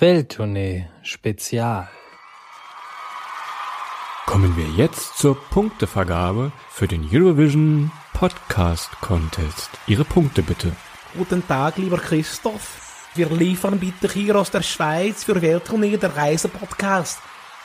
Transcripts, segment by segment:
Welttournee Spezial. Kommen wir jetzt zur Punktevergabe für den Eurovision Podcast Contest. Ihre Punkte bitte. Guten Tag, lieber Christoph. Wir liefern bitte hier aus der Schweiz für Welttournee der Reisepodcast.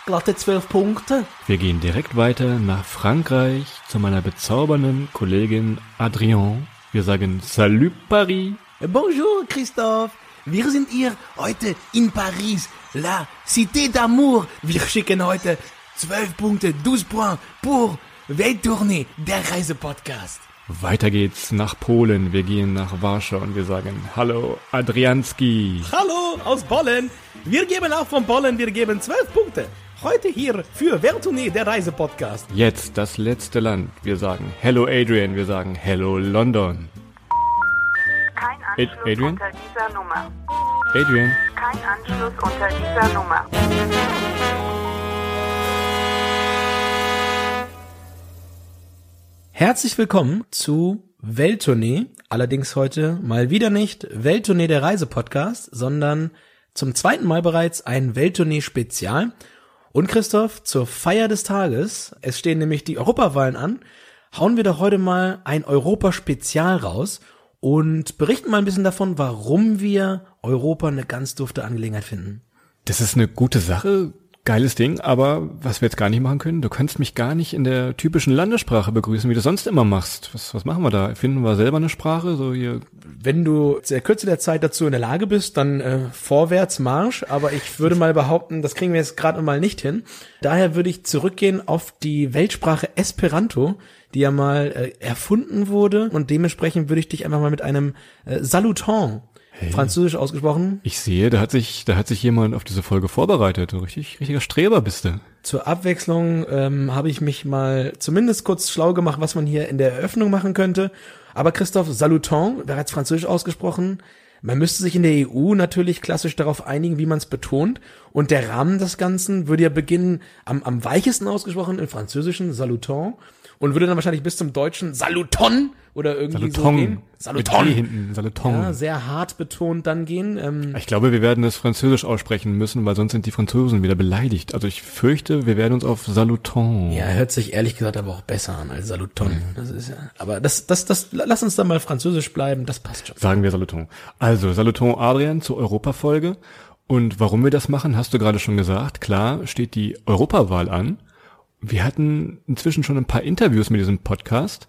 Glatte zwölf Punkte. Wir gehen direkt weiter nach Frankreich zu meiner bezaubernden Kollegin Adrien. Wir sagen Salut Paris. Bonjour, Christoph. Wir sind hier heute in Paris, la Cité d'Amour. Wir schicken heute zwölf Punkte, 12 points pour Welttournee, der Reisepodcast. Weiter geht's nach Polen. Wir gehen nach Warschau und wir sagen Hallo Adrianski. Hallo aus Bollen. Wir geben auch von Bollen, wir geben zwölf Punkte. Heute hier für Welttournee, der Reisepodcast. Jetzt das letzte Land. Wir sagen Hello Adrian. Wir sagen Hello London. Anschluss Adrian? unter dieser Nummer. Adrian. Kein Anschluss unter dieser Nummer. Herzlich willkommen zu Welttournee. Allerdings heute mal wieder nicht Welttournee der Reisepodcast, sondern zum zweiten Mal bereits ein Welttournee Spezial. Und Christoph, zur Feier des Tages, es stehen nämlich die Europawahlen an, hauen wir doch heute mal ein Europa-Spezial raus und berichten mal ein bisschen davon, warum wir Europa eine ganz dufte Angelegenheit finden. Das ist eine gute Sache, geiles Ding, aber was wir jetzt gar nicht machen können, du kannst mich gar nicht in der typischen Landessprache begrüßen, wie du sonst immer machst. Was, was machen wir da? Finden wir selber eine Sprache? So hier. Wenn du der Kürze der Zeit dazu in der Lage bist, dann äh, vorwärts Marsch. Aber ich würde mal behaupten, das kriegen wir jetzt gerade mal nicht hin. Daher würde ich zurückgehen auf die Weltsprache Esperanto, die ja mal äh, erfunden wurde. Und dementsprechend würde ich dich einfach mal mit einem äh, Saluton, französisch ausgesprochen, Ich sehe, da hat sich, da hat sich jemand auf diese Folge vorbereitet. Du richtig, richtiger Streber bist du. Zur Abwechslung ähm, habe ich mich mal zumindest kurz schlau gemacht, was man hier in der Eröffnung machen könnte. Aber Christoph, Saluton, bereits französisch ausgesprochen. Man müsste sich in der EU natürlich klassisch darauf einigen, wie man es betont. Und der Rahmen des Ganzen würde ja beginnen am, am weichesten ausgesprochen im Französischen Saluton und würde dann wahrscheinlich bis zum Deutschen Saluton oder irgendwie so gehen. Saluton. Hinten. Saluton. Ja, sehr hart betont dann gehen. Ähm, Ich glaube, wir werden es französisch aussprechen müssen, weil sonst sind die Franzosen wieder beleidigt. Also ich fürchte, wir werden uns auf Saluton. Ja, hört sich ehrlich gesagt aber auch besser an als Saluton. Das ist ja, aber das, das, das, lass uns da mal französisch bleiben, das passt schon. Sagen wir Saluton. Also, Saluton Adrian zur Europafolge. Und warum wir das machen, hast du gerade schon gesagt. Klar steht die Europawahl an. Wir hatten inzwischen schon ein paar Interviews mit diesem Podcast.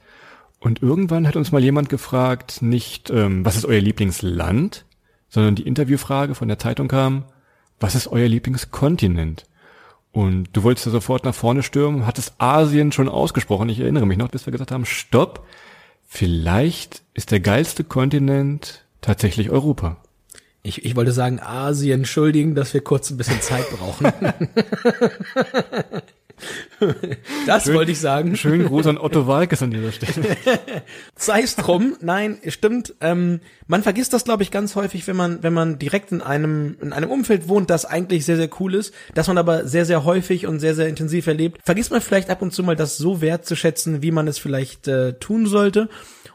Und irgendwann hat uns mal jemand gefragt, nicht, ähm, was ist euer Lieblingsland, sondern die Interviewfrage von der Zeitung kam, was ist euer Lieblingskontinent? Und du wolltest ja sofort nach vorne stürmen, hattest Asien schon ausgesprochen. Ich erinnere mich noch, bis wir gesagt haben, stopp, vielleicht ist der geilste Kontinent tatsächlich Europa. Ich, ich wollte sagen Asien, entschuldigen, dass wir kurz ein bisschen Zeit brauchen. das wollte ich sagen. Schönen Gruß an Otto Walkes an dieser Stelle. Sei es drum. Nein, stimmt. Ähm, man vergisst das, glaube ich, ganz häufig, wenn man, wenn man direkt in einem, in einem Umfeld wohnt, das eigentlich sehr, sehr cool ist, das man aber sehr, sehr häufig und sehr, sehr intensiv erlebt. Vergisst man vielleicht ab und zu mal das so wertzuschätzen, wie man es vielleicht äh, tun sollte.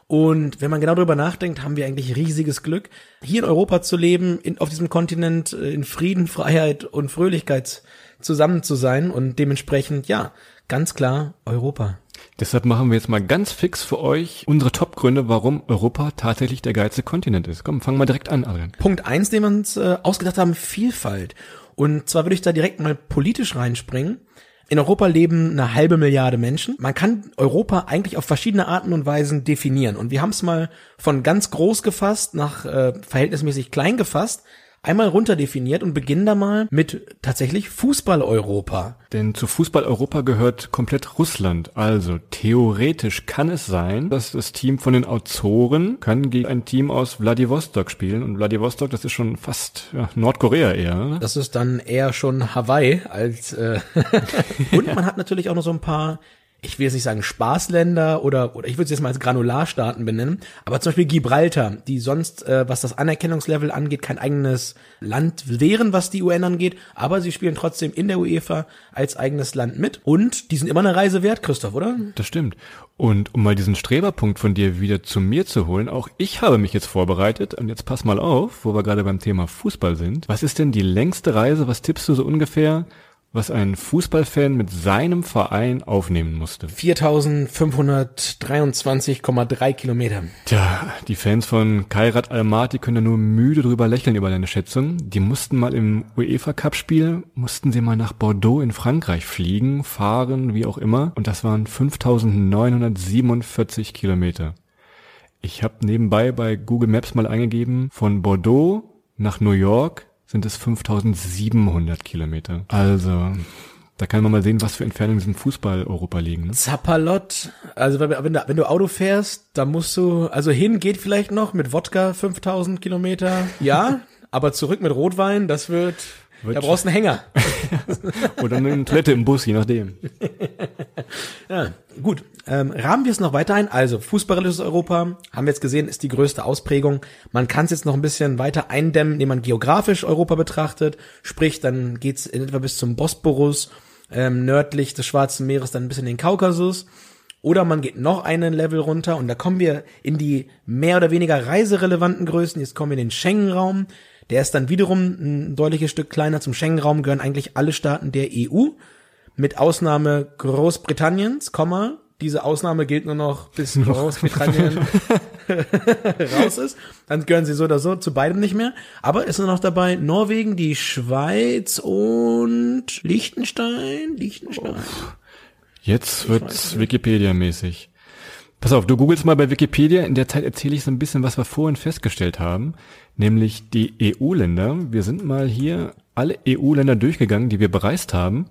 Und wenn man genau darüber nachdenkt, haben wir eigentlich riesiges Glück, hier in Europa zu leben, in, auf diesem Kontinent äh, in Frieden, Freiheit und Fröhlichkeit zusammen zu sein und dementsprechend, ja, ganz klar Europa. Deshalb machen wir jetzt mal ganz fix für euch unsere Top-Gründe, warum Europa tatsächlich der geilste Kontinent ist. Komm, fangen wir direkt an, Adrian. Punkt eins, den wir uns äh, ausgedacht haben, Vielfalt. Und zwar würde ich da direkt mal politisch reinspringen. In Europa leben eine halbe Milliarde Menschen. Man kann Europa eigentlich auf verschiedene Arten und Weisen definieren. Und wir haben es mal von ganz groß gefasst nach äh, verhältnismäßig klein gefasst. Einmal runterdefiniert und beginnen da mal mit tatsächlich Fußball-Europa. Denn zu Fußball-Europa gehört komplett Russland. Also theoretisch kann es sein, dass das Team von den Azoren kann gegen ein Team aus Vladivostok spielen. Und Vladivostok, das ist schon fast ja, Nordkorea eher. Oder? Das ist dann eher schon Hawaii als äh und man hat natürlich auch noch so ein paar ich will jetzt nicht sagen Spaßländer oder, oder ich würde es jetzt mal als Granularstaaten benennen, aber zum Beispiel Gibraltar, die sonst, äh, was das Anerkennungslevel angeht, kein eigenes Land wären, was die UN angeht, aber sie spielen trotzdem in der UEFA als eigenes Land mit und die sind immer eine Reise wert, Christoph, oder? Das stimmt. Und um mal diesen Streberpunkt von dir wieder zu mir zu holen, auch ich habe mich jetzt vorbereitet und jetzt pass mal auf, wo wir gerade beim Thema Fußball sind. Was ist denn die längste Reise, was tippst du so ungefähr, was ein Fußballfan mit seinem Verein aufnehmen musste. 4523,3 Kilometer. Tja, die Fans von Kairat Almaty können ja nur müde drüber lächeln über deine Schätzung. Die mussten mal im UEFA Cup Spiel, mussten sie mal nach Bordeaux in Frankreich fliegen, fahren, wie auch immer. Und das waren 5947 Kilometer. Ich habe nebenbei bei Google Maps mal eingegeben, von Bordeaux nach New York sind es 5700 Kilometer. Also, da kann man mal sehen, was für Entfernungen diesem Fußball-Europa liegen. Ne? Zappalot, also wenn, wenn, du, wenn du Auto fährst, dann musst du, also hin geht vielleicht noch mit Wodka 5000 Kilometer, ja, aber zurück mit Rotwein, das wird, Wird- da brauchst du einen Hänger. Oder eine Toilette im Bus, je nachdem. Ja, gut. Ähm, rahmen wir es noch weiter ein. Also, fußballisches Europa, haben wir jetzt gesehen, ist die größte Ausprägung. Man kann es jetzt noch ein bisschen weiter eindämmen, indem man geografisch Europa betrachtet. Sprich, dann geht's in etwa bis zum Bosporus, ähm, nördlich des Schwarzen Meeres dann ein bisschen in den Kaukasus. Oder man geht noch einen Level runter und da kommen wir in die mehr oder weniger reiserelevanten Größen. Jetzt kommen wir in den Schengen-Raum. Der ist dann wiederum ein deutliches Stück kleiner. Zum Schengen-Raum gehören eigentlich alle Staaten der EU mit Ausnahme Großbritanniens, Komma, diese Ausnahme gilt nur noch bis Großbritannien raus ist. Dann gehören sie so oder so zu beidem nicht mehr. Aber es sind noch dabei Norwegen, die Schweiz und Liechtenstein. Liechtenstein. Jetzt wird's Wikipedia-mäßig. Pass auf, du googelst mal bei Wikipedia. In der Zeit erzähle ich so ein bisschen, was wir vorhin festgestellt haben. Nämlich die EU-Länder. Wir sind mal hier alle EU-Länder durchgegangen, die wir bereist haben.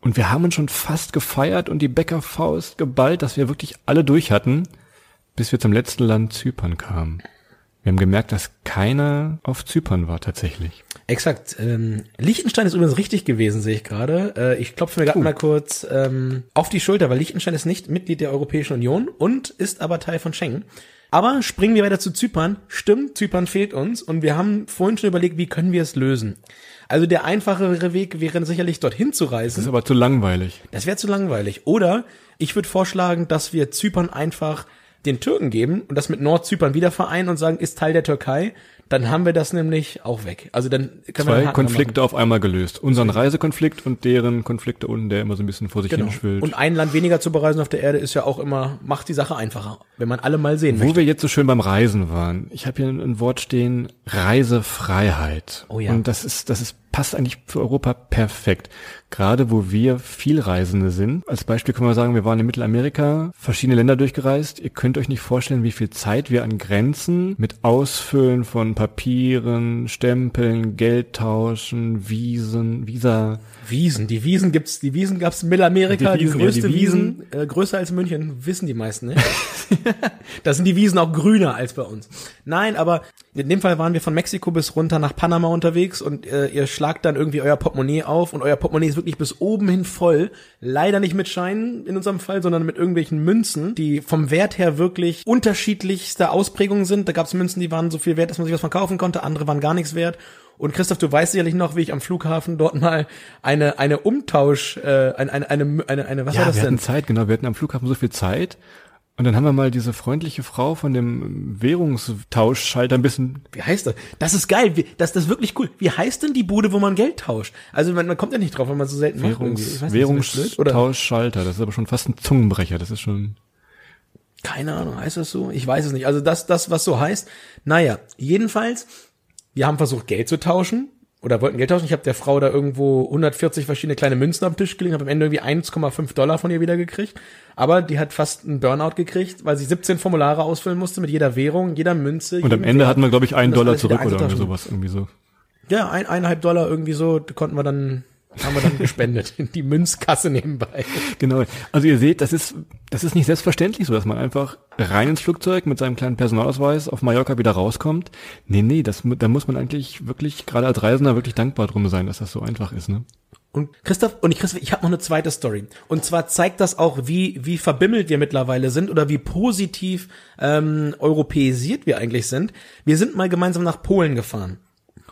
Und wir haben uns schon fast gefeiert und die Bäckerfaust geballt, dass wir wirklich alle durch hatten, bis wir zum letzten Land Zypern kamen. Wir haben gemerkt, dass keiner auf Zypern war tatsächlich. Exakt. Ähm, Liechtenstein ist übrigens richtig gewesen, sehe ich gerade. Äh, ich klopfe mir gerade mal kurz ähm, auf die Schulter, weil Liechtenstein ist nicht Mitglied der Europäischen Union und ist aber Teil von Schengen. Aber springen wir weiter zu Zypern. Stimmt, Zypern fehlt uns und wir haben vorhin schon überlegt, wie können wir es lösen. Also der einfachere Weg wäre sicherlich dorthin zu Das reisen. ist aber zu langweilig. Das wäre zu langweilig. Oder ich würde vorschlagen, dass wir Zypern einfach den Türken geben und das mit Nordzypern wieder vereinen und sagen, ist Teil der Türkei. Dann haben wir das nämlich auch weg. Also dann können wir Zwei dran Konflikte auf einmal gelöst. Unseren Reisekonflikt und deren Konflikte unten, der immer so ein bisschen vor sich Genau. hin schwillt. Und ein Land weniger zu bereisen auf der Erde ist ja auch immer, macht die Sache einfacher, wenn man alle mal sehen Wo möchte. wir jetzt so schön beim Reisen waren. Ich habe hier ein Wort stehen, Reisefreiheit. Oh ja. Und das ist, das ist, passt eigentlich für Europa perfekt. Gerade wo wir Vielreisende sind. Als Beispiel können wir sagen, wir waren in Mittelamerika, verschiedene Länder durchgereist. Ihr könnt euch nicht vorstellen, wie viel Zeit wir an Grenzen mit Ausfüllen von Papieren, Stempeln, Geld tauschen, Wiesen, Visa. Wiesen, die Wiesen gibt's, die Wiesen gab's in Mittelamerika, Die die, Wiesen, ja, größte die Wiesen, äh, größer als München, wissen die meisten nicht. da sind die Wiesen auch grüner als bei uns. Nein, aber in dem Fall waren wir von Mexiko bis runter nach Panama unterwegs und äh, ihr schlagt dann irgendwie euer Portemonnaie auf und euer Portemonnaie ist wirklich bis oben hin voll. Leider nicht mit Scheinen in unserem Fall, sondern mit irgendwelchen Münzen, die vom Wert her wirklich unterschiedlichste Ausprägungen sind. Da gab's Münzen, die waren so viel wert, dass man sich was von kaufen konnte, andere waren gar nichts wert. Und Christoph, du weißt sicherlich noch, wie ich am Flughafen dort mal eine eine Umtausch, äh, eine eine eine, eine, eine was war Ja, das wir denn? hatten Zeit, genau. Wir hatten am Flughafen so viel Zeit. Und dann haben wir mal diese freundliche Frau von dem Währungstauschschalter ein bisschen Wie heißt das? Das ist geil. Das, das ist wirklich cool. Wie heißt denn die Bude, wo man Geld tauscht? Also man, man kommt ja nicht drauf, wenn man so selten macht. Währungs? Oder Währungstauschschalter. Das ist aber schon fast ein Zungenbrecher. Das ist schon. Keine Ahnung, heißt das so? Ich weiß es nicht. Also das, das, was so heißt. Naja, jedenfalls, wir haben versucht, Geld zu tauschen. Oder wollten Geld tauschen. Ich habe der Frau da irgendwo 140 verschiedene kleine Münzen am Tisch gelegt, habe am Ende irgendwie 1,5 Dollar von ihr wieder gekriegt. Aber die hat fast einen Burnout gekriegt, weil sie 17 Formulare ausfüllen musste mit jeder Währung, jeder Münze. Und am Ende hatten wir, glaube ich, einen Dollar zurück oder irgendwie sowas. Irgendwie so. Ja, ein, eineinhalb Dollar irgendwie so, konnten wir dann, haben wir dann gespendet in die Münzkasse nebenbei. Genau. Also ihr seht, das ist, das ist nicht selbstverständlich so, dass man einfach rein ins Flugzeug mit seinem kleinen Personalausweis auf Mallorca wieder rauskommt. Nee, nee, das, da muss man eigentlich wirklich, gerade als Reisender, wirklich dankbar drum sein, dass das so einfach ist, ne? Und Christoph, und ich, Christoph, ich habe noch eine zweite Story. Und zwar zeigt das auch, wie, wie verbimmelt wir mittlerweile sind oder wie positiv ähm, europäisiert wir eigentlich sind. Wir sind mal gemeinsam nach Polen gefahren.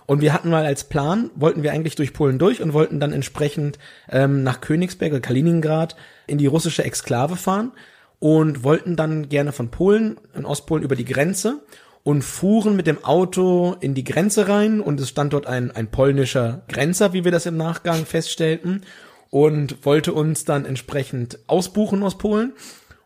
Und wir hatten mal als Plan, wollten wir eigentlich durch Polen durch und wollten dann entsprechend ähm, nach Königsberg oder Kaliningrad in die russische Exklave fahren und wollten dann gerne von Polen in Ostpolen über die Grenze und fuhren mit dem Auto in die Grenze rein und es stand dort ein, ein polnischer Grenzer, wie wir das im Nachgang feststellten und wollte uns dann entsprechend ausbuchen aus Polen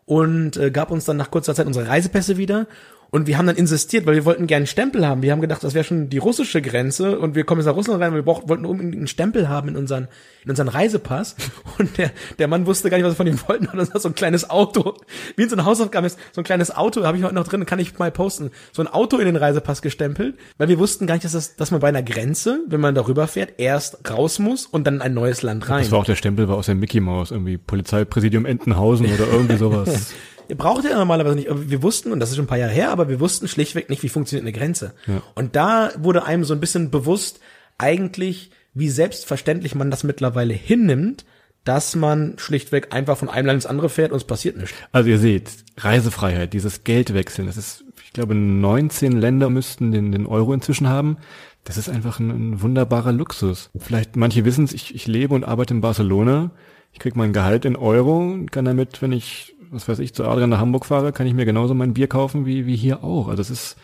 und äh, gab uns dann nach kurzer Zeit unsere Reisepässe wieder. Und wir haben dann insistiert, weil wir wollten gerne einen Stempel haben. Wir haben gedacht, das wäre schon die russische Grenze und wir kommen jetzt nach Russland rein, und wir brauch, wollten unbedingt einen Stempel haben in unseren, in unseren Reisepass. Und der, der Mann wusste gar nicht, was wir von ihm wollten, hat uns so ein kleines Auto, wie in so einer Hausaufgabe ist, so ein kleines Auto, habe ich heute noch drin, kann ich mal posten, so ein Auto in den Reisepass gestempelt, weil wir wussten gar nicht, dass, das, dass man bei einer Grenze, wenn man darüber fährt, erst raus muss und dann in ein neues Land rein. Das war auch der Stempel war aus der Mickey Mouse, irgendwie Polizeipräsidium Entenhausen oder irgendwie sowas. Braucht ja normalerweise nicht, wir wussten, und das ist schon ein paar Jahre her, aber wir wussten schlichtweg nicht, wie funktioniert eine Grenze. Und da wurde einem so ein bisschen bewusst, eigentlich, wie selbstverständlich man das mittlerweile hinnimmt, dass man schlichtweg einfach von einem Land ins andere fährt und es passiert nichts. Also ihr seht, Reisefreiheit, dieses Geldwechseln, das ist, ich glaube, 19 Länder müssten den, den Euro inzwischen haben. Das ist einfach ein, ein wunderbarer Luxus. Vielleicht manche wissen es, ich, ich lebe und arbeite in Barcelona. Ich krieg mein Gehalt in Euro und kann damit, wenn ich, was weiß ich, zu Adrian nach Hamburg fahre, kann ich mir genauso mein Bier kaufen wie, wie hier auch. Also das ist,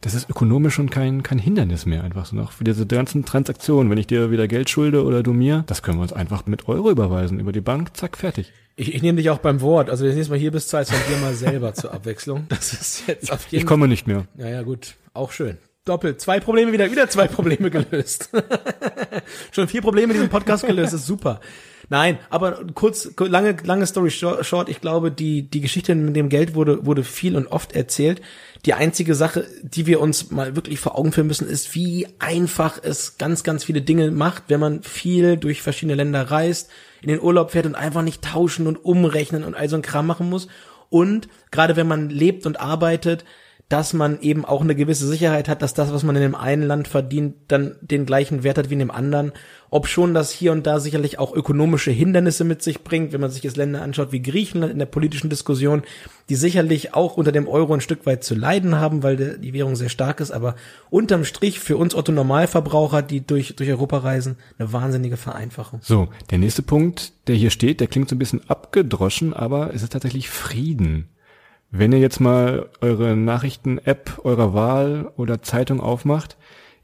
das ist ökonomisch schon kein, kein Hindernis mehr einfach so noch für diese ganzen Transaktionen. Wenn ich dir wieder Geld schulde oder du mir, das können wir uns einfach mit Euro überweisen über die Bank, zack, fertig. Ich, ich nehme dich auch beim Wort. Also wenn du nächstes Mal hier bist, zahlst du dir mal selber zur Abwechslung. Das ist jetzt auf jeden Ich komme nicht mehr. Ja, ja, gut. Auch schön. Doppelt. Zwei Probleme wieder, wieder zwei Probleme gelöst. Schon vier Probleme in diesem Podcast gelöst, ist super. Nein, aber kurz, lange, lange Story short. Ich glaube, die, die Geschichte mit dem Geld wurde, wurde viel und oft erzählt. Die einzige Sache, die wir uns mal wirklich vor Augen führen müssen, ist, wie einfach es ganz, ganz viele Dinge macht, wenn man viel durch verschiedene Länder reist, in den Urlaub fährt und einfach nicht tauschen und umrechnen und all so ein Kram machen muss. Und gerade wenn man lebt und arbeitet, dass man eben auch eine gewisse Sicherheit hat, dass das, was man in dem einen Land verdient, dann den gleichen Wert hat wie in dem anderen. Ob schon das hier und da sicherlich auch ökonomische Hindernisse mit sich bringt, wenn man sich jetzt Länder anschaut wie Griechenland in der politischen Diskussion, die sicherlich auch unter dem Euro ein Stück weit zu leiden haben, weil die Währung sehr stark ist, aber unterm Strich für uns Otto Normalverbraucher, die durch, durch Europa reisen, eine wahnsinnige Vereinfachung. So, der nächste Punkt, der hier steht, der klingt so ein bisschen abgedroschen, aber es ist tatsächlich Frieden. Wenn ihr jetzt mal eure Nachrichten-App eurer Wahl oder Zeitung aufmacht,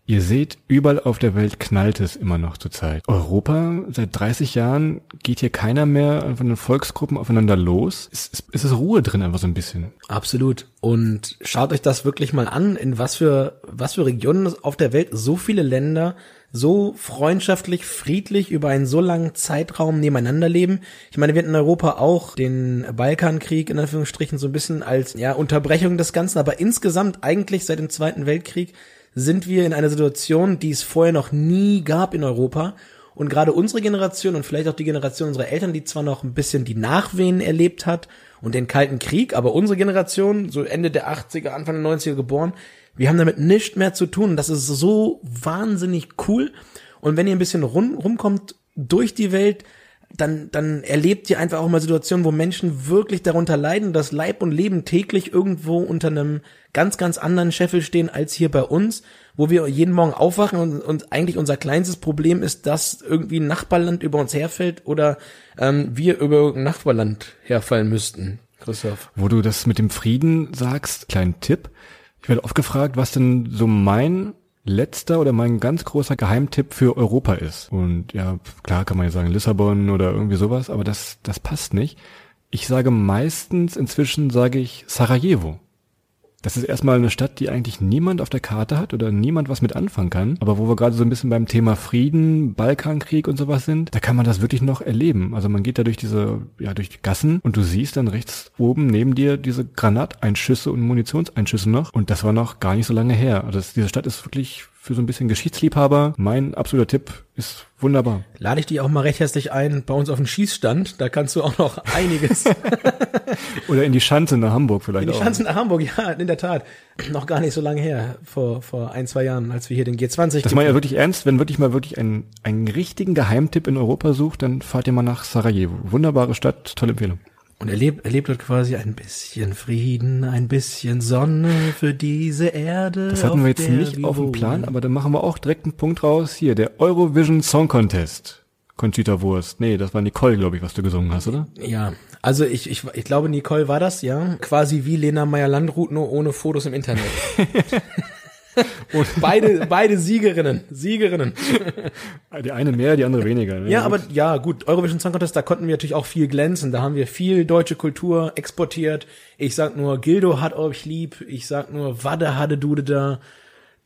ihr seht, überall auf der Welt knallt es immer noch zur Zeit. Europa, seit 30 Jahren geht hier keiner mehr von den Volksgruppen aufeinander los. Es, es, es ist Ruhe drin einfach so ein bisschen. Absolut. Und schaut euch das wirklich mal an, in was für, was für Regionen auf der Welt so viele Länder so freundschaftlich, friedlich über einen so langen Zeitraum nebeneinander leben. Ich meine, wir hatten in Europa auch den Balkankrieg in Anführungsstrichen so ein bisschen als ja Unterbrechung des Ganzen, aber insgesamt eigentlich seit dem Zweiten Weltkrieg sind wir in einer Situation, die es vorher noch nie gab in Europa. Und gerade unsere Generation und vielleicht auch die Generation unserer Eltern, die zwar noch ein bisschen die Nachwehen erlebt hat und den Kalten Krieg, aber unsere Generation, so Ende der 80er, Anfang der 90er geboren, wir haben damit nichts mehr zu tun. Das ist so wahnsinnig cool. Und wenn ihr ein bisschen rum, rumkommt durch die Welt, dann, dann erlebt ihr einfach auch mal Situationen, wo Menschen wirklich darunter leiden, dass Leib und Leben täglich irgendwo unter einem ganz, ganz anderen Scheffel stehen als hier bei uns, wo wir jeden Morgen aufwachen und, und eigentlich unser kleinstes Problem ist, dass irgendwie ein Nachbarland über uns herfällt oder ähm, wir über ein Nachbarland herfallen müssten. Christoph. Wo du das mit dem Frieden sagst, kleinen Tipp. Ich werde oft gefragt, was denn so mein letzter oder mein ganz großer Geheimtipp für Europa ist. Und ja, klar kann man ja sagen Lissabon oder irgendwie sowas, aber das, das passt nicht. Ich sage meistens, inzwischen sage ich Sarajevo. Das ist erstmal eine Stadt, die eigentlich niemand auf der Karte hat oder niemand was mit anfangen kann. Aber wo wir gerade so ein bisschen beim Thema Frieden, Balkankrieg und sowas sind, da kann man das wirklich noch erleben. Also man geht da durch diese, ja, durch die Gassen und du siehst dann rechts oben neben dir diese Granateinschüsse und Munitionseinschüsse noch. Und das war noch gar nicht so lange her. Also das, diese Stadt ist wirklich für so ein bisschen Geschichtsliebhaber, mein absoluter Tipp ist wunderbar. Lade ich dich auch mal recht herzlich ein bei uns auf den Schießstand. Da kannst du auch noch einiges. Oder in die Schanze nach Hamburg vielleicht Die auch. Chancen nach Hamburg, ja, in der Tat. Noch gar nicht so lange her, vor, vor ein, zwei Jahren, als wir hier den G20 Das meine ich ja wirklich ernst, wenn wirklich mal wirklich einen, einen richtigen Geheimtipp in Europa sucht, dann fahrt ihr mal nach Sarajevo. Wunderbare Stadt, tolle Empfehlung. Und erlebt, erlebt dort quasi ein bisschen Frieden, ein bisschen Sonne für diese Erde. Das hatten wir jetzt nicht wir auf dem. Plan, aber dann machen wir auch direkt einen Punkt raus. Hier, der Eurovision Song Contest. Conchita Wurst. Nee, das war Nicole, glaube ich, was du gesungen hast, oder? Ja, also ich, ich, ich glaube, Nicole war das, ja. Quasi wie Lena Meyer-Landrut, nur ohne Fotos im Internet. beide, beide Siegerinnen, Siegerinnen. Die eine mehr, die andere weniger. ne? Ja, aber ja, gut, Eurovision Song Contest, da konnten wir natürlich auch viel glänzen. Da haben wir viel deutsche Kultur exportiert. Ich sag nur, Gildo hat euch lieb. Ich sag nur, Wadde hatte Dude da.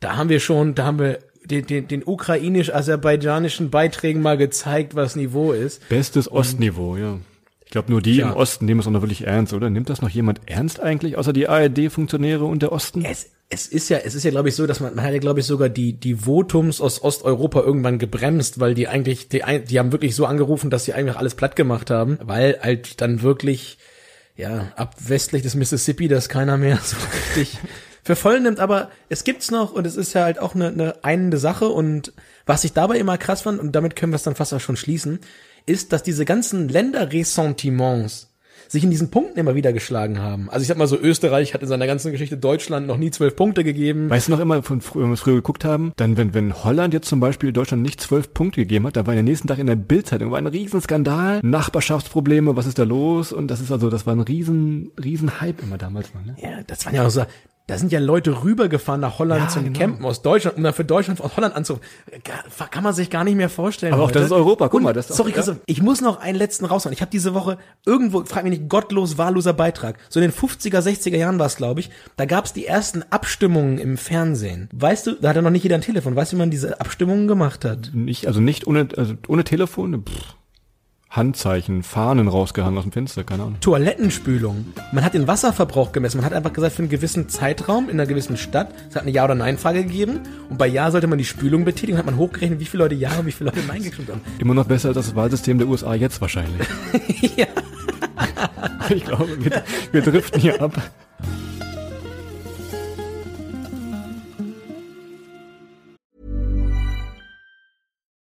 Da haben wir schon, da haben wir den, den, den ukrainisch-aserbaidschanischen Beiträgen mal gezeigt, was Niveau ist. Bestes Ostniveau, ja. Ich glaube, nur die Ja. im Osten nehmen es auch noch wirklich ernst, oder? Nimmt das noch jemand ernst eigentlich, außer die ARD-Funktionäre und der Osten? Es, es ist ja, es ist ja, glaube ich, so, dass man, man hat ja, glaube ich, sogar die, die Votums aus Osteuropa irgendwann gebremst, weil die eigentlich, die, die haben wirklich so angerufen, dass sie einfach alles platt gemacht haben, weil halt dann wirklich, ja, ab westlich des Mississippi das keiner mehr so richtig für voll nimmt, aber es gibt's noch und es ist ja halt auch eine, eine einende Sache. Und was ich dabei immer krass fand, und damit können wir es dann fast auch schon schließen, ist, dass diese ganzen Länderressentiments sich in diesen Punkten immer wieder geschlagen haben. Also ich sag mal so, Österreich hat in seiner ganzen Geschichte Deutschland noch nie zwölf Punkte gegeben. Weißt du noch immer, von früher, wenn wir früher geguckt haben, dann, wenn, wenn Holland jetzt zum Beispiel Deutschland nicht zwölf Punkte gegeben hat, da war der nächsten Tag in der Bildzeitung, war ein Riesenskandal, Nachbarschaftsprobleme, was ist da los? Und das ist also, das war ein riesen, riesen Hype immer damals noch, ne? Ja, das waren ja auch so, da sind ja Leute rübergefahren nach Holland Ja, zum genau. Campen aus Deutschland, um dann für Deutschland aus Holland anzurufen. Kann man sich gar nicht mehr vorstellen. Aber auch heute. das ist Europa, guck Und, mal, das ist auch- sorry, ja. Christoph, ich muss noch einen letzten raushauen. Ich habe diese Woche irgendwo, frag mich nicht, gottlos wahlloser Beitrag. So in den 50er, 60er Jahren war es, glaube ich. Da gab es die ersten Abstimmungen im Fernsehen. Weißt du, da hatte noch nicht jeder ein Telefon. Weißt du, wie man diese Abstimmungen gemacht hat? Nicht, also nicht ohne, also ohne Telefon, pff, Handzeichen, Fahnen rausgehangen aus dem Fenster, keine Ahnung. Toilettenspülung. Man hat den Wasserverbrauch gemessen. Man hat einfach gesagt, für einen gewissen Zeitraum in einer gewissen Stadt, es hat eine Ja- oder Nein-Frage gegeben. Und bei Ja sollte man die Spülung betätigen. Hat man hochgerechnet, wie viele Leute Ja und wie viele Leute Nein gestimmt haben. Immer noch besser als das Wahlsystem der USA jetzt wahrscheinlich. ja. Ich glaube, wir, wir driften hier ab.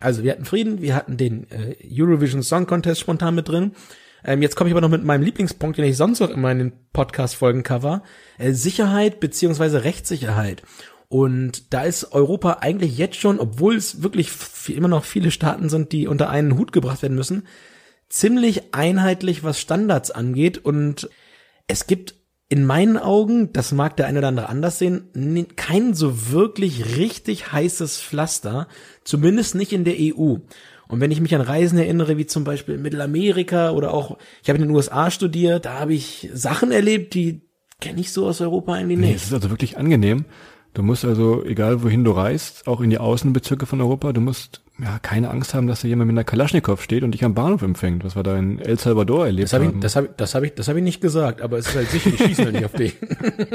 Also wir hatten Frieden, wir hatten den äh, Eurovision Song Contest spontan mit drin. Ähm, jetzt komme ich aber noch mit meinem Lieblingspunkt, den ich sonst auch immer in den Podcast-Folgen cover. Äh, Sicherheit beziehungsweise Rechtssicherheit. Und da ist Europa eigentlich jetzt schon, obwohl es wirklich immer noch viele Staaten sind, die unter einen Hut gebracht werden müssen, ziemlich einheitlich, was Standards angeht. Und es gibt in meinen Augen, das mag der eine oder andere anders sehen, kein so wirklich richtig heißes Pflaster, zumindest nicht in der EU. Und wenn ich mich an Reisen erinnere, wie zum Beispiel in Mittelamerika oder auch, ich habe in den USA studiert, da habe ich Sachen erlebt, die kenne ich so aus Europa eigentlich Nee, nicht. es ist also wirklich angenehm. Du musst also, egal wohin du reist, auch in die Außenbezirke von Europa, du musst ja keine Angst haben, dass da jemand mit einer Kalaschnikow steht und dich am Bahnhof empfängt, was wir da in El Salvador erlebt Das habe ich, haben. das habe ich, das habe ich, das habe ich nicht gesagt, aber es ist halt sicher, die schießen halt nicht auf dich.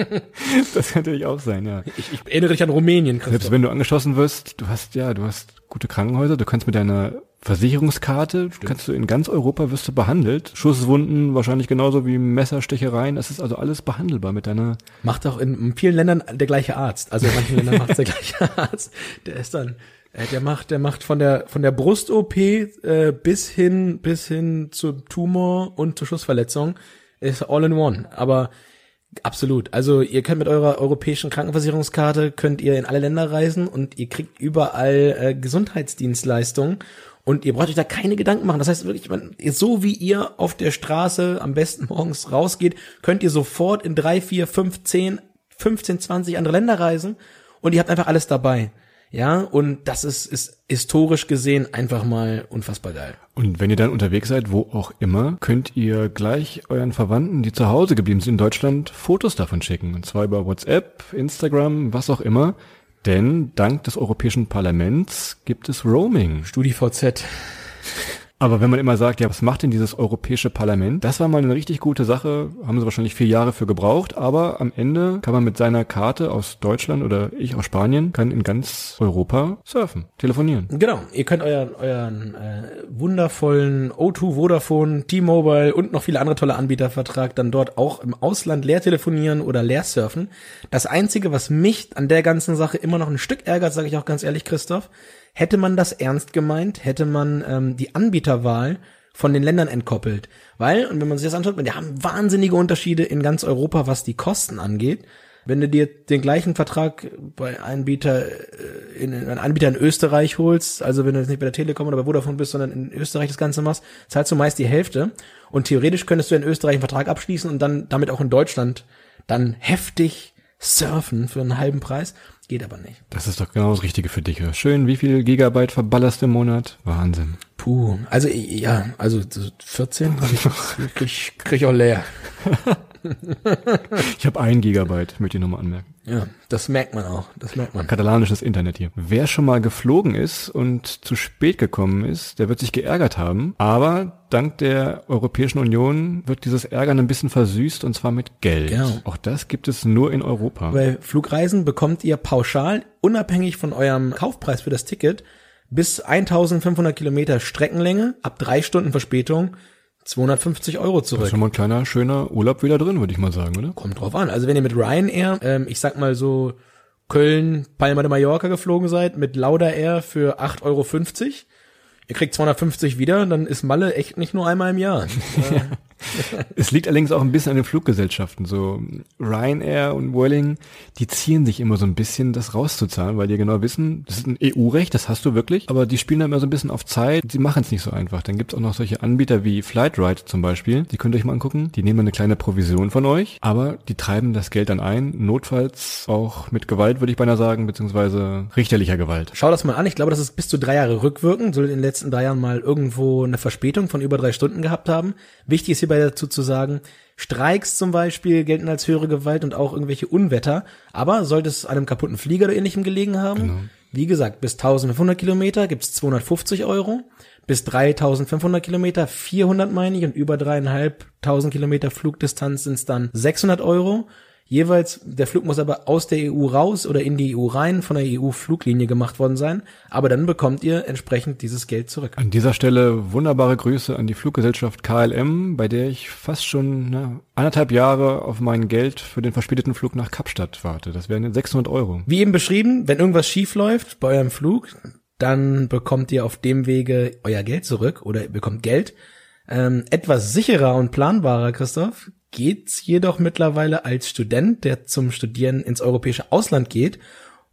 das kann natürlich auch sein, ja. Ich, ich erinnere dich an Rumänien, Selbst Christoph. wenn du angeschossen wirst, du hast ja, du hast gute Krankenhäuser, du kannst mit deiner Versicherungskarte, kannst du in ganz Europa wirst du behandelt. Schusswunden wahrscheinlich genauso wie Messerstechereien, das ist also alles behandelbar mit deiner Macht auch in, vielen Ländern der gleiche Arzt. Also in manchen Ländern macht der gleiche Arzt. Der ist dann, äh, der macht, der macht von der von der Brust-OP äh, bis hin bis hin zum Tumor und zur Schussverletzung ist all in one. Aber absolut. Also ihr könnt mit eurer europäischen Krankenversicherungskarte könnt ihr in alle Länder reisen und ihr kriegt überall äh, Gesundheitsdienstleistungen. Und ihr braucht euch da keine Gedanken machen. Das heißt wirklich, so wie ihr auf der Straße am besten morgens rausgeht, könnt ihr sofort in drei, vier, fünf, zehn 15, 20 andere Länder reisen und ihr habt einfach alles dabei. Ja, und das ist, ist historisch gesehen einfach mal unfassbar geil. Und wenn ihr dann unterwegs seid, wo auch immer, könnt ihr gleich euren Verwandten, die zu Hause geblieben sind in Deutschland, Fotos davon schicken. Und zwar über WhatsApp, Instagram, was auch immer. Denn dank des Europäischen Parlaments gibt es Roaming. StudiVZ. Aber wenn man immer sagt, ja, was macht denn dieses Europäische Parlament? Das war mal eine richtig gute Sache, haben sie wahrscheinlich vier Jahre für gebraucht, aber am Ende kann man mit seiner Karte aus Deutschland oder ich aus Spanien, kann in ganz Europa surfen, telefonieren. Genau, ihr könnt euren, euren äh, wundervollen O2, Vodafone, T-Mobile und noch viele andere tolle Anbietervertrag dann dort auch im Ausland leer telefonieren oder leer surfen. Das Einzige, was mich an der ganzen Sache immer noch ein Stück ärgert, sage ich auch ganz ehrlich, Christoph, hätte man das ernst gemeint, hätte man ähm, die Anbieterwahl von den Ländern entkoppelt. Weil, und wenn man sich das anschaut, wir haben wahnsinnige Unterschiede in ganz Europa, was die Kosten angeht. Wenn du dir den gleichen Vertrag bei Anbieter äh, in, in Anbieter in Österreich holst, also wenn du jetzt nicht bei der Telekom oder bei Vodafone bist, sondern in Österreich das Ganze machst, zahlst du meist die Hälfte. Und theoretisch könntest du in Österreich einen Vertrag abschließen und dann damit auch in Deutschland dann heftig surfen für einen halben Preis. Geht aber nicht. Das ist doch genau das Richtige für dich. oder? Schön, wie viel Gigabyte verballerst du im Monat? Wahnsinn. Puh, also ja, also so 14 hab ich, krieg, krieg ich auch leer. Ich habe ein Gigabyte, möchte ich nochmal anmerken. Ja, das merkt man auch, das merkt man. Katalanisches Internet hier. Wer schon mal geflogen ist und zu spät gekommen ist, der wird sich geärgert haben. Aber dank der Europäischen Union wird dieses Ärgern ein bisschen versüßt und zwar mit Geld. Genau. Auch das gibt es nur in Europa. Bei Flugreisen bekommt ihr pauschal, unabhängig von eurem Kaufpreis für das Ticket, bis 1500 Kilometer Streckenlänge, ab drei Stunden Verspätung, 250 Euro Das ist zurück. schon mal ein kleiner, schöner Urlaub wieder drin, würde ich mal sagen, oder? Kommt drauf an. Also wenn ihr mit Ryanair, ähm, ich sag mal so Köln, Palma de Mallorca geflogen seid, mit Lauda Air für 8,50 Euro, ihr kriegt 250 wieder, dann ist Malle echt nicht nur einmal im Jahr. Es liegt allerdings auch ein bisschen an den Fluggesellschaften. So Ryanair und Vueling, die ziehen sich immer so ein bisschen, das rauszuzahlen, weil die genau wissen, das ist ein EU-Recht, das hast du wirklich, aber die spielen da immer so ein bisschen auf Zeit. Sie machen es nicht so einfach. Dann gibt's auch noch solche Anbieter wie Flightride zum Beispiel. Die könnt ihr euch mal angucken. Die nehmen eine kleine Provision von euch, aber die treiben das Geld dann ein, notfalls auch mit Gewalt, würde ich beinahe sagen, beziehungsweise richterlicher Gewalt. Schau das mal an. Ich glaube, das ist bis zu drei Jahre rückwirkend. Soll in den letzten drei Jahren mal irgendwo eine Verspätung von über drei Stunden gehabt haben. Wichtig ist hierbei dazu zu sagen, Streiks zum Beispiel gelten als höhere Gewalt und auch irgendwelche Unwetter. Aber sollte es einem kaputten Flieger oder ähnlichem gelegen haben, wie gesagt, bis 1500 Kilometer gibt's 250 Euro. Bis 3500 Kilometer 400 meine ich und über dreieinhalbtausend Kilometer Flugdistanz sind's dann 600 Euro. Jeweils, der Flug muss aber aus der EU raus oder in die EU rein, von der EU-Fluglinie gemacht worden sein. Aber dann bekommt ihr entsprechend dieses Geld zurück. An dieser Stelle wunderbare Grüße an die Fluggesellschaft KLM, bei der ich fast schon ne, anderthalb Jahre auf mein Geld für den verspäteten Flug nach Kapstadt warte. Das wären 600 Euro. Wie eben beschrieben, wenn irgendwas schief läuft bei eurem Flug, dann bekommt ihr auf dem Wege euer Geld zurück oder ihr bekommt Geld. Ähm, etwas sicherer und planbarer, Christoph, geht's jedoch mittlerweile als Student, der zum Studieren ins europäische Ausland geht.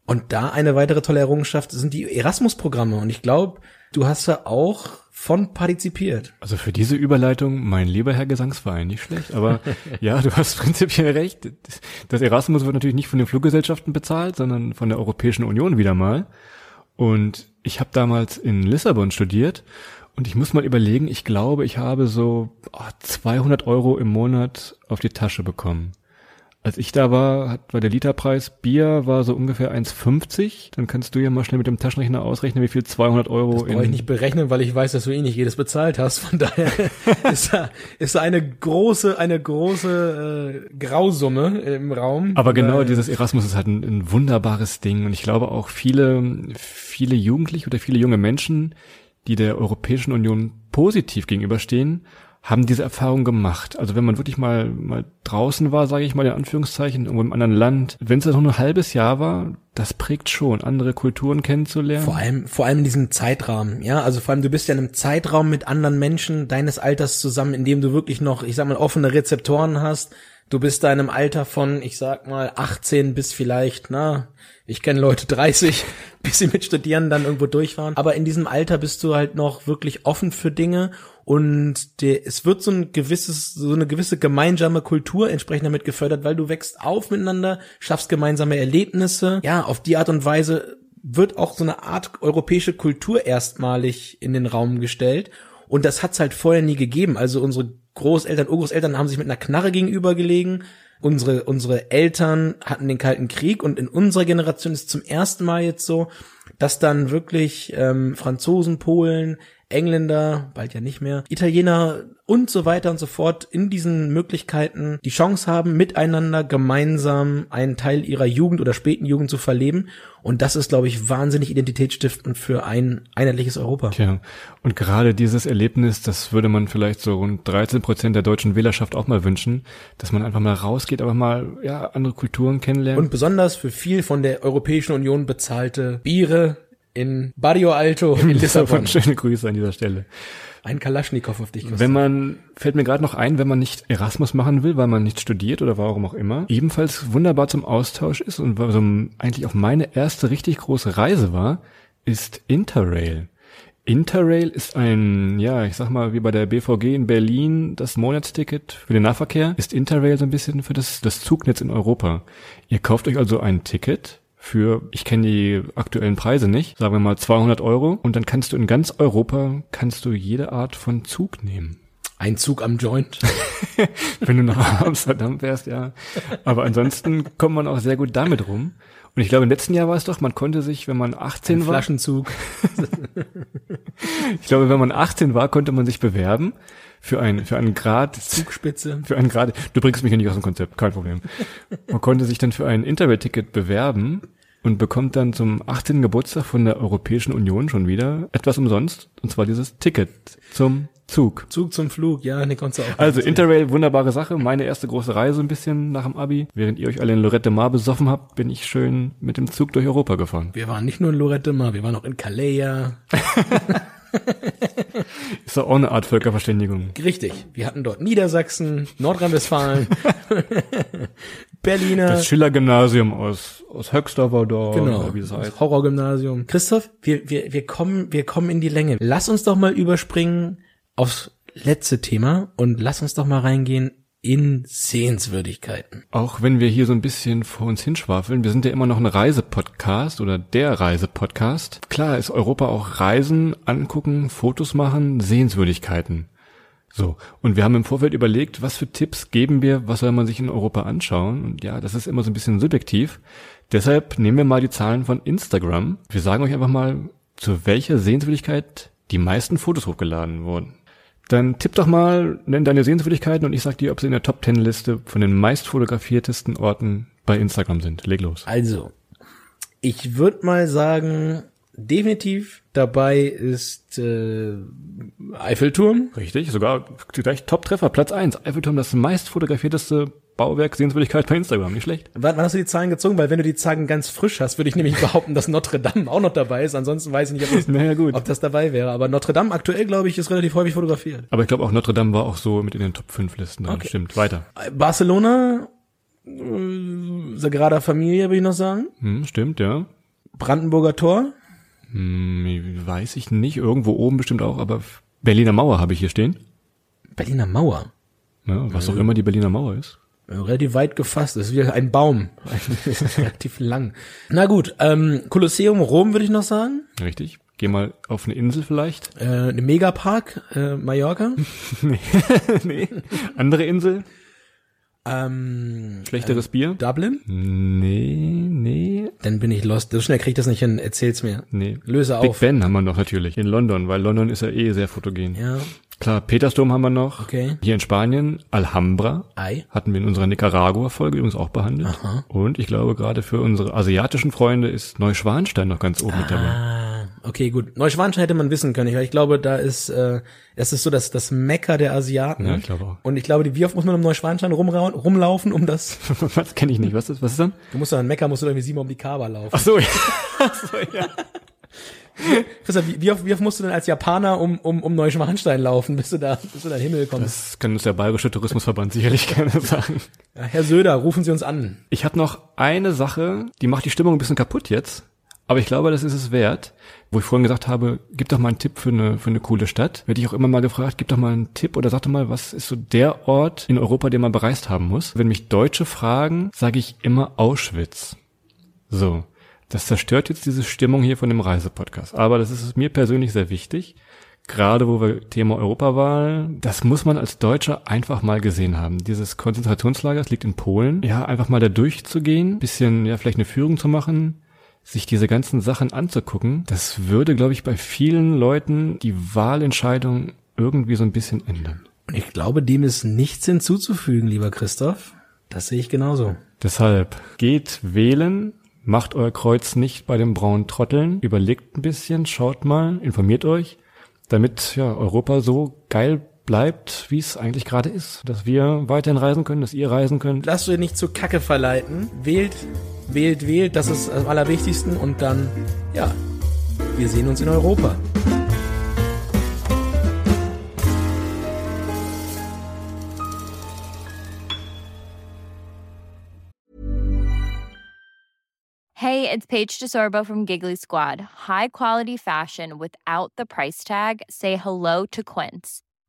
Und da eine weitere tolle Errungenschaft sind die Erasmus-Programme. Und ich glaube, du hast da auch von partizipiert. Also für diese Überleitung, mein lieber Herr Gesangsverein, nicht schlecht. Aber ja, du hast prinzipiell recht. Das Erasmus wird natürlich nicht von den Fluggesellschaften bezahlt, sondern von der Europäischen Union wieder mal. Und ich habe damals in Lissabon studiert und ich muss mal überlegen, ich glaube, ich habe so oh, 200 Euro im Monat auf die Tasche bekommen. Als ich da war, hat, war der Literpreis Bier war so ungefähr 1,50. Dann kannst du ja mal schnell mit dem Taschenrechner ausrechnen, wie viel 200 Euro Brauche ich nicht berechnen, weil ich weiß, dass du eh nicht jedes bezahlt hast. Von daher ist da, ist da eine große, eine große äh, Grausumme im Raum. Aber genau dieses Erasmus ist halt ein, ein wunderbares Ding und ich glaube auch viele, viele Jugendliche oder viele junge Menschen, die der Europäischen Union positiv gegenüberstehen, haben diese Erfahrung gemacht. Also wenn man wirklich mal mal draußen war, sage ich mal in Anführungszeichen, irgendwo im anderen Land, wenn es dann nur ein halbes Jahr war, das prägt schon, andere Kulturen kennenzulernen. Vor allem, vor allem in diesem Zeitrahmen, ja, also vor allem du bist ja in einem Zeitraum mit anderen Menschen deines Alters zusammen, in dem du wirklich noch, ich sag mal, offene Rezeptoren hast, Du bist da in einem Alter von, ich sag mal, 18 bis vielleicht, na, ich kenne Leute 30, bis sie mit Studieren dann irgendwo durchfahren. Aber in diesem Alter bist du halt noch wirklich offen für Dinge und der, es wird so ein gewisses, so eine gewisse gemeinsame Kultur entsprechend damit gefördert, weil du wächst auf miteinander, schaffst gemeinsame Erlebnisse. Ja, auf die Art und Weise wird auch so eine Art europäische Kultur erstmalig in den Raum gestellt. Und das hat's halt vorher nie gegeben. Also unsere Großeltern, Urgroßeltern haben sich mit einer Knarre gegenübergelegen. Unsere, unsere Eltern hatten den Kalten Krieg und in unserer Generation ist zum ersten Mal jetzt so, dass dann wirklich ähm, Franzosen, Polen, Engländer, bald ja nicht mehr, Italiener und so weiter und so fort in diesen Möglichkeiten die Chance haben, miteinander gemeinsam einen Teil ihrer Jugend oder späten Jugend zu verleben. Und das ist, glaube ich, wahnsinnig identitätsstiftend für ein einheitliches Europa. Tja, und gerade dieses Erlebnis, das würde man vielleicht so rund 13 Prozent der deutschen Wählerschaft auch mal wünschen, dass man einfach mal rausgeht, aber mal ja andere Kulturen kennenlernt. Und besonders für viel von der Europäischen Union bezahlte Biere in Barrio Alto in Lissabon. Schöne Grüße an dieser Stelle. Ein Kalaschnikow auf dich. Christoph. Wenn man, fällt mir gerade noch ein, wenn man nicht Erasmus machen will, weil man nicht studiert oder warum auch immer, ebenfalls wunderbar zum Austausch ist und so eigentlich auch meine erste richtig große Reise war, ist Interrail. Interrail ist ein, ja, ich sag mal, wie bei der BVG in Berlin das Monatsticket für den Nahverkehr, ist Interrail so ein bisschen für das, das Zugnetz in Europa. Ihr kauft euch also ein Ticket, für, ich kenne die aktuellen Preise nicht, sagen wir mal 200 Euro und dann kannst du in ganz Europa, kannst du jede Art von Zug nehmen. Ein Zug am Joint. Wenn du nach Amsterdam fährst, ja. Aber ansonsten kommt man auch sehr gut damit rum. Und ich glaube, im letzten Jahr war es doch, man konnte sich, wenn man 18 Ein war, Flaschenzug. ich glaube, wenn man 18 war, konnte man sich bewerben für ein, für einen Grad, Zugspitze. für einen Grad, du bringst mich ja nicht aus dem Konzept, kein Problem. Man konnte sich dann für ein Interrail-Ticket bewerben und bekommt dann zum 18. Geburtstag von der Europäischen Union schon wieder etwas umsonst, und zwar dieses Ticket zum Zug. Zug zum Flug, ja, ne, konntest du auch. Also Interrail, wunderbare Sache. Meine erste große Reise ein bisschen nach dem Abi. Während ihr euch alle in Lorette Mar besoffen habt, bin ich schön mit dem Zug durch Europa gefahren. wir waren nicht nur in Lorette Mar, wir waren auch in Calais. Ist doch auch eine Art Völkerverständigung. Richtig. Wir hatten dort Niedersachsen, Nordrhein-Westfalen, Berliner. Das Schiller-Gymnasium aus, aus Höxter war da, Genau, wie das heißt. Horrorgymnasium. Christoph, wir, wir, wir kommen, wir kommen in die Länge. Lass uns doch mal überspringen aufs letzte Thema und lass uns doch mal reingehen in Sehenswürdigkeiten. Auch wenn wir hier so ein bisschen vor uns hinschwafeln, wir sind ja immer noch ein Reisepodcast oder der Reisepodcast. Klar ist Europa auch Reisen, angucken, Fotos machen, Sehenswürdigkeiten. So, und wir haben im Vorfeld überlegt, was für Tipps geben wir, was soll man sich in Europa anschauen? Und ja, das ist immer so ein bisschen subjektiv. Deshalb nehmen wir mal die Zahlen von Instagram. Wir sagen euch einfach mal, zu welcher Sehenswürdigkeit die meisten Fotos hochgeladen wurden. Dann tipp doch mal, nenn deine Sehenswürdigkeiten und ich sag dir, ob sie in der Top 10 Liste von den meist fotografiertesten Orten bei Instagram sind. Leg los. Also, ich würde mal sagen, definitiv dabei ist äh, Eiffelturm. Richtig, sogar gleich Top-Treffer, Platz 1. Eiffelturm, das meist fotografierteste Bauwerk, Sehenswürdigkeit bei Instagram, nicht schlecht. Wann, wann hast du die Zahlen gezogen? Weil wenn du die Zahlen ganz frisch hast, würde ich nämlich behaupten, dass Notre Dame auch noch dabei ist. Ansonsten weiß ich nicht, ob das, Naja, gut. ob das dabei wäre. Aber Notre Dame aktuell, glaube ich, ist relativ häufig fotografiert. Aber ich glaube auch Notre Dame war auch so mit in den Top 5 Listen drin. Okay. Stimmt, weiter. Barcelona, äh, Sagrada Familia, würde ich noch sagen. Hm, stimmt, ja. Brandenburger Tor. Hm, weiß ich nicht, irgendwo oben bestimmt auch, aber Berliner Mauer habe ich hier stehen. Berliner Mauer. Ja, was auch immer die Berliner Mauer ist. Relativ weit gefasst, das ist wie ein Baum. relativ lang. Na gut, ähm, Kolosseum Rom würde ich noch sagen. Richtig. Geh mal auf eine Insel vielleicht. Äh, eine Megapark, äh, Mallorca. nee. Andere Insel. Ähm, Schlechteres Bier. Dublin. Nee, nee, Dann bin ich lost. So schnell krieg ich das nicht hin. Erzähl's mir. nee. Löse Big auf. Ben haben wir noch natürlich in London, weil London ist ja eh sehr fotogen. Ja, Klar, Petersdom haben wir noch. Okay. Hier in Spanien, Alhambra. Ei. Hatten wir in unserer Nicaragua-Folge übrigens auch behandelt. Und ich glaube, gerade für unsere asiatischen Freunde ist Neuschwanstein noch ganz oben mit dabei. Okay, gut. Neuschwanstein hätte man wissen können, weil ich glaube, da ist, äh, es ist so das, das Mecker der Asiaten. Ja, ich glaube auch. Und ich glaube, die- wie oft muss man um Neuschwanstein rumlaufen, um das, Was kenne ich nicht? Was ist, was ist dann? du musst an Mecker, musst du irgendwie siebenmal um die Kaaba laufen. Ach so, ja. Ach so, ja. Wie, wie, oft, wie oft musst du denn als Japaner um, um, um Neuschwanstein laufen, bis du da, bis du da in den Himmel kommst? Das kann uns der Bayerische Tourismusverband sicherlich gerne sagen. Ja, Herr Söder, rufen Sie uns an. Ich habe noch eine Sache, die macht die Stimmung ein bisschen kaputt jetzt. Aber ich glaube, das ist es wert. Wo ich vorhin gesagt habe, gib doch mal einen Tipp für eine, für eine coole Stadt. Werde ich auch immer mal gefragt, gib doch mal einen Tipp oder sag doch mal, was ist so der Ort in Europa, den man bereist haben muss. Wenn mich Deutsche fragen, sage ich immer Auschwitz. So. Das zerstört jetzt diese Stimmung hier von dem Reisepodcast. Aber das ist mir persönlich sehr wichtig. Gerade wo wir Thema Europawahl, das muss man als Deutscher einfach mal gesehen haben. Dieses Konzentrationslager, das liegt in Polen. Ja, einfach mal da durchzugehen, bisschen, ja, vielleicht eine Führung zu machen, sich diese ganzen Sachen anzugucken, das würde, glaube ich, bei vielen Leuten die Wahlentscheidung irgendwie so ein bisschen ändern. Und ich glaube, dem ist nichts hinzuzufügen, lieber Christoph. Das sehe ich genauso. Deshalb geht wählen, macht euer Kreuz nicht bei den braunen Trotteln, überlegt ein bisschen, schaut mal, informiert euch, damit ja Europa so geil bleibt, wie es eigentlich gerade ist, dass wir weiterhin reisen können, dass ihr reisen könnt. Lasst euch nicht zu Kacke verleiten. Wählt, wählt, wählt. Das ist am allerwichtigsten. Und dann, ja, wir sehen uns in Europa. Hey, it's Paige DeSorbo from Giggly Squad. High quality fashion without the price tag. Say hello to Quince.